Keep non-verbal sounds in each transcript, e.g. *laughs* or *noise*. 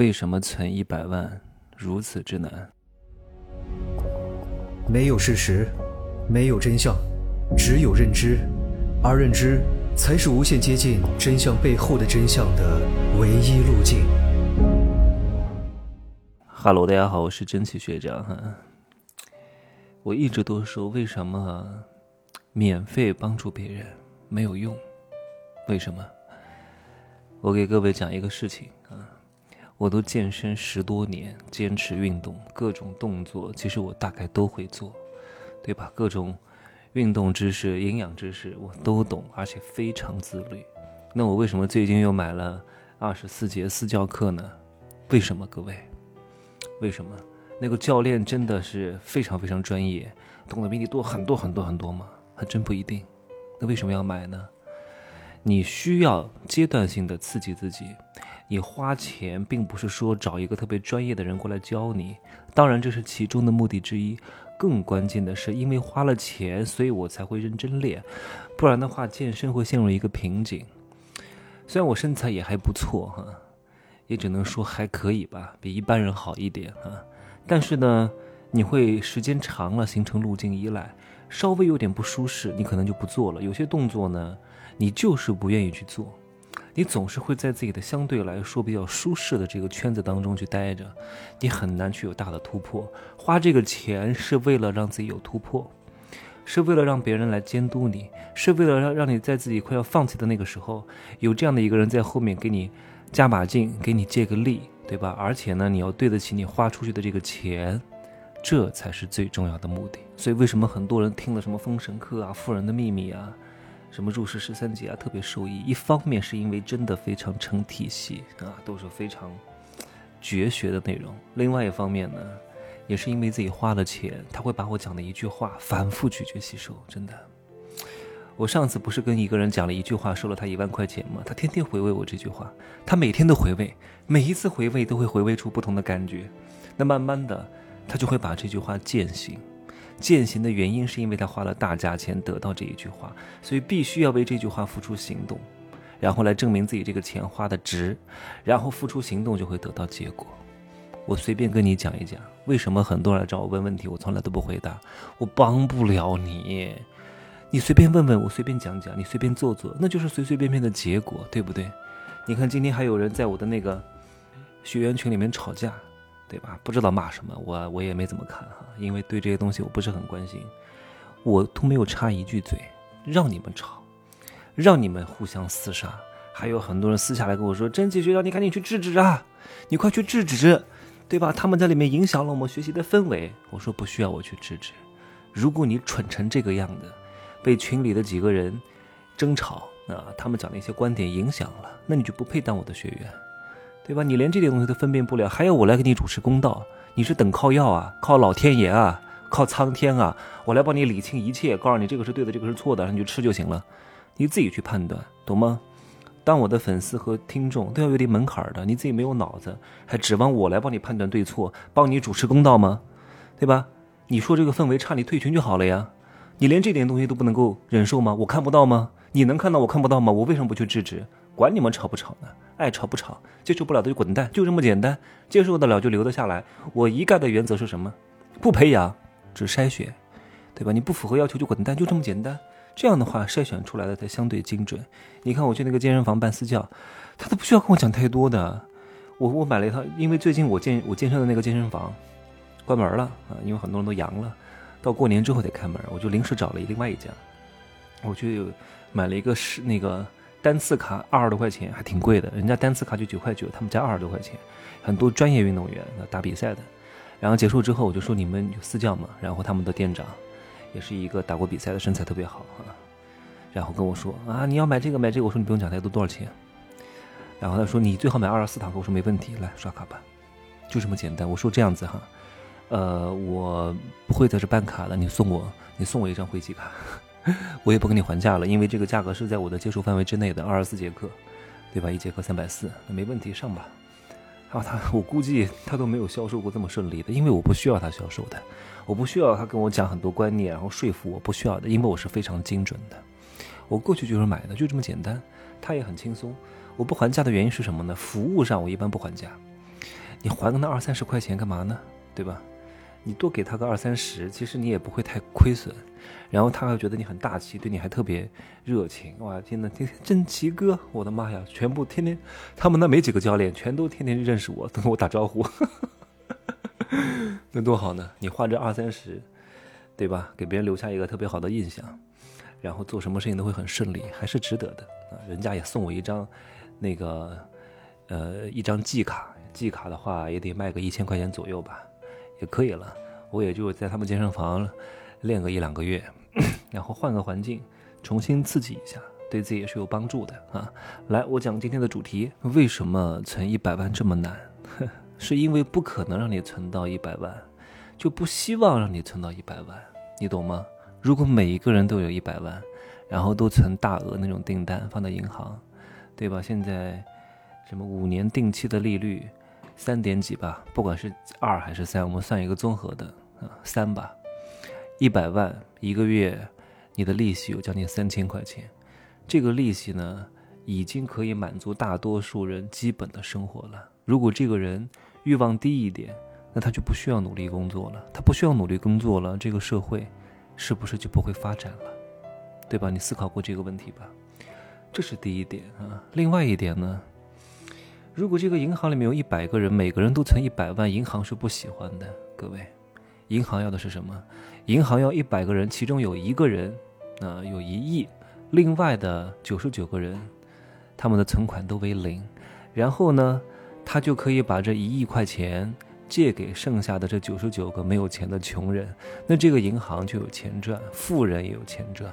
为什么存一百万如此之难？没有事实，没有真相，只有认知，而认知才是无限接近真相背后的真相的唯一路径。哈喽，大家好，我是真奇学长哈。我一直都说，为什么免费帮助别人没有用？为什么？我给各位讲一个事情啊。我都健身十多年，坚持运动，各种动作其实我大概都会做，对吧？各种运动知识、营养知识我都懂，而且非常自律。那我为什么最近又买了二十四节私教课呢？为什么？各位，为什么？那个教练真的是非常非常专业，懂得比你多很多很多很多吗？还真不一定。那为什么要买呢？你需要阶段性的刺激自己。你花钱并不是说找一个特别专业的人过来教你，当然这是其中的目的之一。更关键的是，因为花了钱，所以我才会认真练，不然的话，健身会陷入一个瓶颈。虽然我身材也还不错哈，也只能说还可以吧，比一般人好一点哈。但是呢，你会时间长了形成路径依赖，稍微有点不舒适，你可能就不做了。有些动作呢，你就是不愿意去做。你总是会在自己的相对来说比较舒适的这个圈子当中去待着，你很难去有大的突破。花这个钱是为了让自己有突破，是为了让别人来监督你，是为了让让你在自己快要放弃的那个时候，有这样的一个人在后面给你加把劲，给你借个力，对吧？而且呢，你要对得起你花出去的这个钱，这才是最重要的目的。所以，为什么很多人听了什么《封神课》啊，《富人的秘密》啊？什么入世十三节啊，特别受益。一方面是因为真的非常成体系啊，都是非常绝学的内容；另外一方面呢，也是因为自己花了钱，他会把我讲的一句话反复咀嚼吸收。真的，我上次不是跟一个人讲了一句话，收了他一万块钱吗？他天天回味我这句话，他每天都回味，每一次回味都会回味出不同的感觉。那慢慢的，他就会把这句话践行。践行的原因是因为他花了大价钱得到这一句话，所以必须要为这句话付出行动，然后来证明自己这个钱花的值，然后付出行动就会得到结果。我随便跟你讲一讲，为什么很多人来找我问问题，我从来都不回答，我帮不了你。你随便问问我，随便讲讲，你随便做做，那就是随随便便的结果，对不对？你看今天还有人在我的那个学员群里面吵架。对吧？不知道骂什么，我我也没怎么看哈，因为对这些东西我不是很关心，我都没有插一句嘴，让你们吵，让你们互相厮杀，还有很多人私下来跟我说：“真奇学长，你赶紧去制止啊，你快去制止，对吧？他们在里面影响了我们学习的氛围。”我说不需要我去制止，如果你蠢成这个样子，被群里的几个人争吵啊，他们讲的一些观点影响了，那你就不配当我的学员。对吧？你连这点东西都分辨不了，还要我来给你主持公道？你是等靠要啊？靠老天爷啊？靠苍天啊？我来帮你理清一切，告诉你这个是对的，这个是错的，你就吃就行了，你自己去判断，懂吗？当我的粉丝和听众都要有点门槛的，你自己没有脑子，还指望我来帮你判断对错，帮你主持公道吗？对吧？你说这个氛围差，你退群就好了呀。你连这点东西都不能够忍受吗？我看不到吗？你能看到我看不到吗？我为什么不去制止？管你们吵不吵呢？爱吵不吵，接受不了的就滚蛋，就这么简单。接受得了就留得下来。我一概的原则是什么？不培养，只筛选，对吧？你不符合要求就滚蛋，就这么简单。这样的话，筛选出来的才相对精准。你看我去那个健身房办私教，他都不需要跟我讲太多的。我我买了一套，因为最近我健我健身的那个健身房关门了啊，因为很多人都阳了，到过年之后得开门，我就临时找了另外一家，我去买了一个是那个。单次卡二十多块钱还挺贵的，人家单次卡就九块九，他们家二十多块钱。很多专业运动员打比赛的，然后结束之后我就说你们有私教吗？然后他们的店长也是一个打过比赛的，身材特别好啊。然后跟我说啊，你要买这个买这个，我说你不用讲太多，多少钱？然后他说你最好买二十四堂课，我说没问题，来刷卡吧，就这么简单。我说这样子哈，呃，我不会在这办卡了，你送我，你送我一张会籍卡。*laughs* 我也不跟你还价了，因为这个价格是在我的接受范围之内的，二十四节课，对吧？一节课三百四，那没问题，上吧。啊，他我估计他都没有销售过这么顺利的，因为我不需要他销售的，我不需要他跟我讲很多观念，然后说服我，不需要的，因为我是非常精准的。我过去就是买的，就这么简单。他也很轻松。我不还价的原因是什么呢？服务上我一般不还价，你还个那二三十块钱干嘛呢？对吧？你多给他个二三十，其实你也不会太亏损。然后他还觉得你很大气，对你还特别热情。哇，天呐，天天真奇哥，我的妈呀，全部天天，他们那没几个教练，全都天天认识我，都跟我打招呼，*laughs* 那多好呢！你花这二三十，对吧？给别人留下一个特别好的印象，然后做什么事情都会很顺利，还是值得的！人家也送我一张，那个，呃，一张季卡，季卡的话也得卖个一千块钱左右吧，也可以了。我也就在他们健身房练个一两个月。*clears throat* 然后换个环境，重新刺激一下，对自己也是有帮助的啊！来，我讲今天的主题：为什么存一百万这么难？*laughs* 是因为不可能让你存到一百万，就不希望让你存到一百万，你懂吗？如果每一个人都有一百万，然后都存大额那种订单放在银行，对吧？现在什么五年定期的利率三点几吧，不管是二还是三，我们算一个综合的啊，三吧。一百万一个月，你的利息有将近三千块钱，这个利息呢，已经可以满足大多数人基本的生活了。如果这个人欲望低一点，那他就不需要努力工作了。他不需要努力工作了，这个社会是不是就不会发展了？对吧？你思考过这个问题吧？这是第一点啊。另外一点呢，如果这个银行里面有一百个人，每个人都存一百万，银行是不喜欢的。各位，银行要的是什么？银行要一百个人，其中有一个人，啊，有一亿，另外的九十九个人，他们的存款都为零，然后呢，他就可以把这一亿块钱借给剩下的这九十九个没有钱的穷人，那这个银行就有钱赚，富人也有钱赚。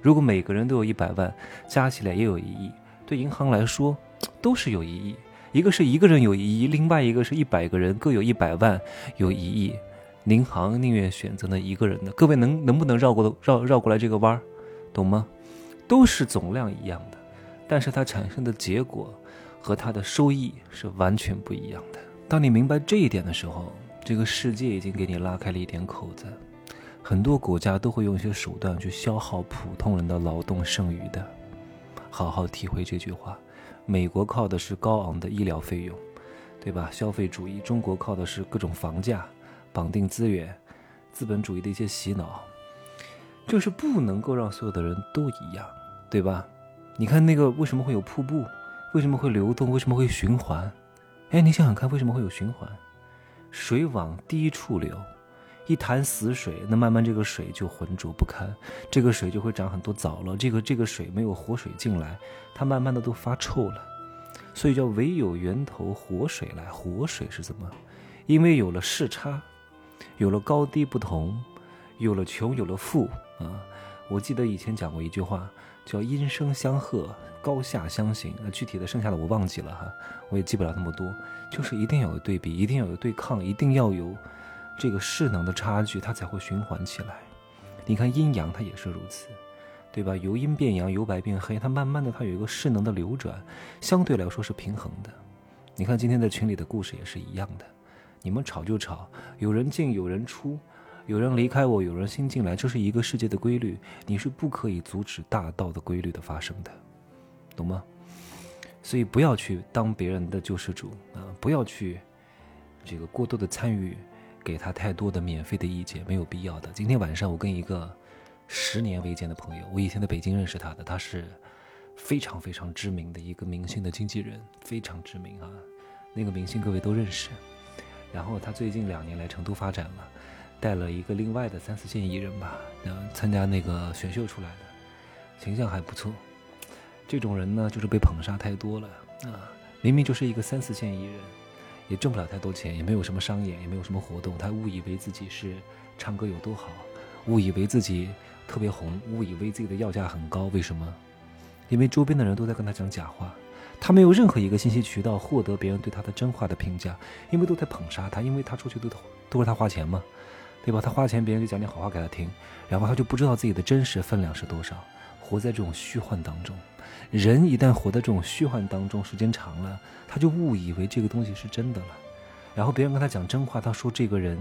如果每个人都有一百万，加起来也有一亿，对银行来说都是有一亿。一个是一个人有一亿，另外一个是一百个人各有一百万，有一亿。银行宁愿选择那一个人的，各位能能不能绕过绕绕过来这个弯儿，懂吗？都是总量一样的，但是它产生的结果和它的收益是完全不一样的。当你明白这一点的时候，这个世界已经给你拉开了一点口子。很多国家都会用一些手段去消耗普通人的劳动剩余的。好好体会这句话：美国靠的是高昂的医疗费用，对吧？消费主义，中国靠的是各种房价。绑定资源，资本主义的一些洗脑，就是不能够让所有的人都一样，对吧？你看那个为什么会有瀑布？为什么会流动？为什么会循环？哎，你想想看，为什么会有循环？水往低处流，一潭死水，那慢慢这个水就浑浊不堪，这个水就会长很多藻了。这个这个水没有活水进来，它慢慢的都发臭了。所以叫唯有源头活水来，活水是怎么？因为有了视差。有了高低不同，有了穷，有了富啊！我记得以前讲过一句话，叫“音声相和，高下相形”。那具体的剩下的我忘记了哈，我也记不了那么多。就是一定要有对比，一定要有对抗，一定要有这个势能的差距，它才会循环起来。你看阴阳，它也是如此，对吧？由阴变阳，由白变黑，它慢慢的它有一个势能的流转，相对来说是平衡的。你看今天在群里的故事也是一样的。你们吵就吵，有人进有人出，有人离开我，有人新进来，这是一个世界的规律，你是不可以阻止大道的规律的发生的，懂吗？所以不要去当别人的救世主啊！不要去这个过多的参与，给他太多的免费的意见，没有必要的。今天晚上我跟一个十年未见的朋友，我以前在北京认识他的，他是非常非常知名的一个明星的经纪人，非常知名啊，那个明星各位都认识。然后他最近两年来成都发展了，带了一个另外的三四线艺人吧，然后参加那个选秀出来的，形象还不错。这种人呢，就是被捧杀太多了啊！明明就是一个三四线艺人，也挣不了太多钱，也没有什么商演，也没有什么活动，他误以为自己是唱歌有多好，误以为自己特别红，误以为自己的要价很高。为什么？因为周边的人都在跟他讲假话。他没有任何一个信息渠道获得别人对他的真话的评价，因为都在捧杀他，因为他出去都都是他花钱嘛，对吧？他花钱，别人就讲点好话给他听，然后他就不知道自己的真实分量是多少，活在这种虚幻当中。人一旦活在这种虚幻当中，时间长了，他就误以为这个东西是真的了。然后别人跟他讲真话，他说这个人，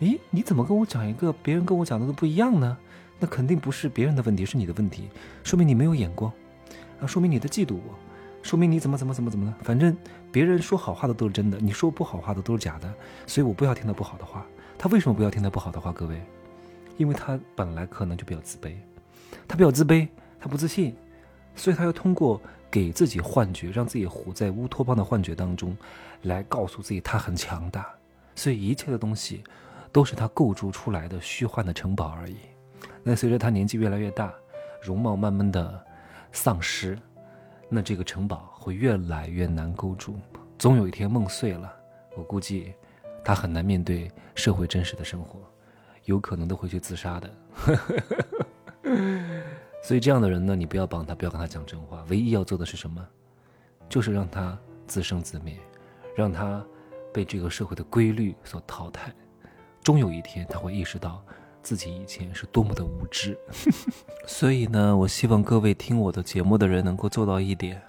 诶，你怎么跟我讲一个别人跟我讲的都不一样呢？那肯定不是别人的问题，是你的问题，说明你没有眼光，啊，说明你在嫉妒我。说明你怎么怎么怎么怎么的。反正别人说好话的都是真的，你说不好话的都是假的，所以我不要听他不好的话。他为什么不要听他不好的话？各位，因为他本来可能就比较自卑，他比较自卑，他不自信，所以他要通过给自己幻觉，让自己活在乌托邦的幻觉当中，来告诉自己他很强大。所以一切的东西，都是他构筑出来的虚幻的城堡而已。那随着他年纪越来越大，容貌慢慢的丧失，那这个城堡会越来越难构筑。总有一天梦碎了，我估计他很难面对社会真实的生活，有可能都会去自杀的。*laughs* 所以这样的人呢，你不要帮他，不要跟他讲真话。唯一要做的是什么？就是让他自生自灭，让他。被这个社会的规律所淘汰，终有一天他会意识到自己以前是多么的无知。所以呢，我希望各位听我的节目的人能够做到一点：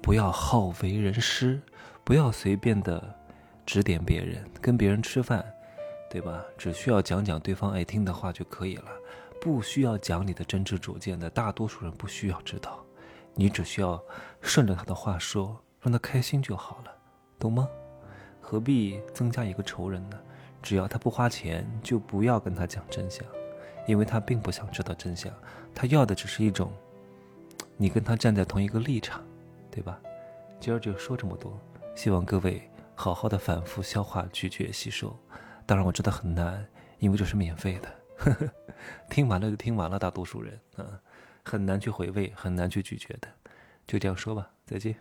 不要好为人师，不要随便的指点别人。跟别人吃饭，对吧？只需要讲讲对方爱听的话就可以了，不需要讲你的真知灼见的。大多数人不需要知道，你只需要顺着他的话说，让他开心就好了，懂吗？何必增加一个仇人呢？只要他不花钱，就不要跟他讲真相，因为他并不想知道真相，他要的只是一种，你跟他站在同一个立场，对吧？今儿就说这么多，希望各位好好的反复消化、咀嚼、吸收。当然我知道很难，因为这是免费的，呵 *laughs* 呵听完了就听完了，大多数人啊，很难去回味，很难去咀嚼的。就这样说吧，再见。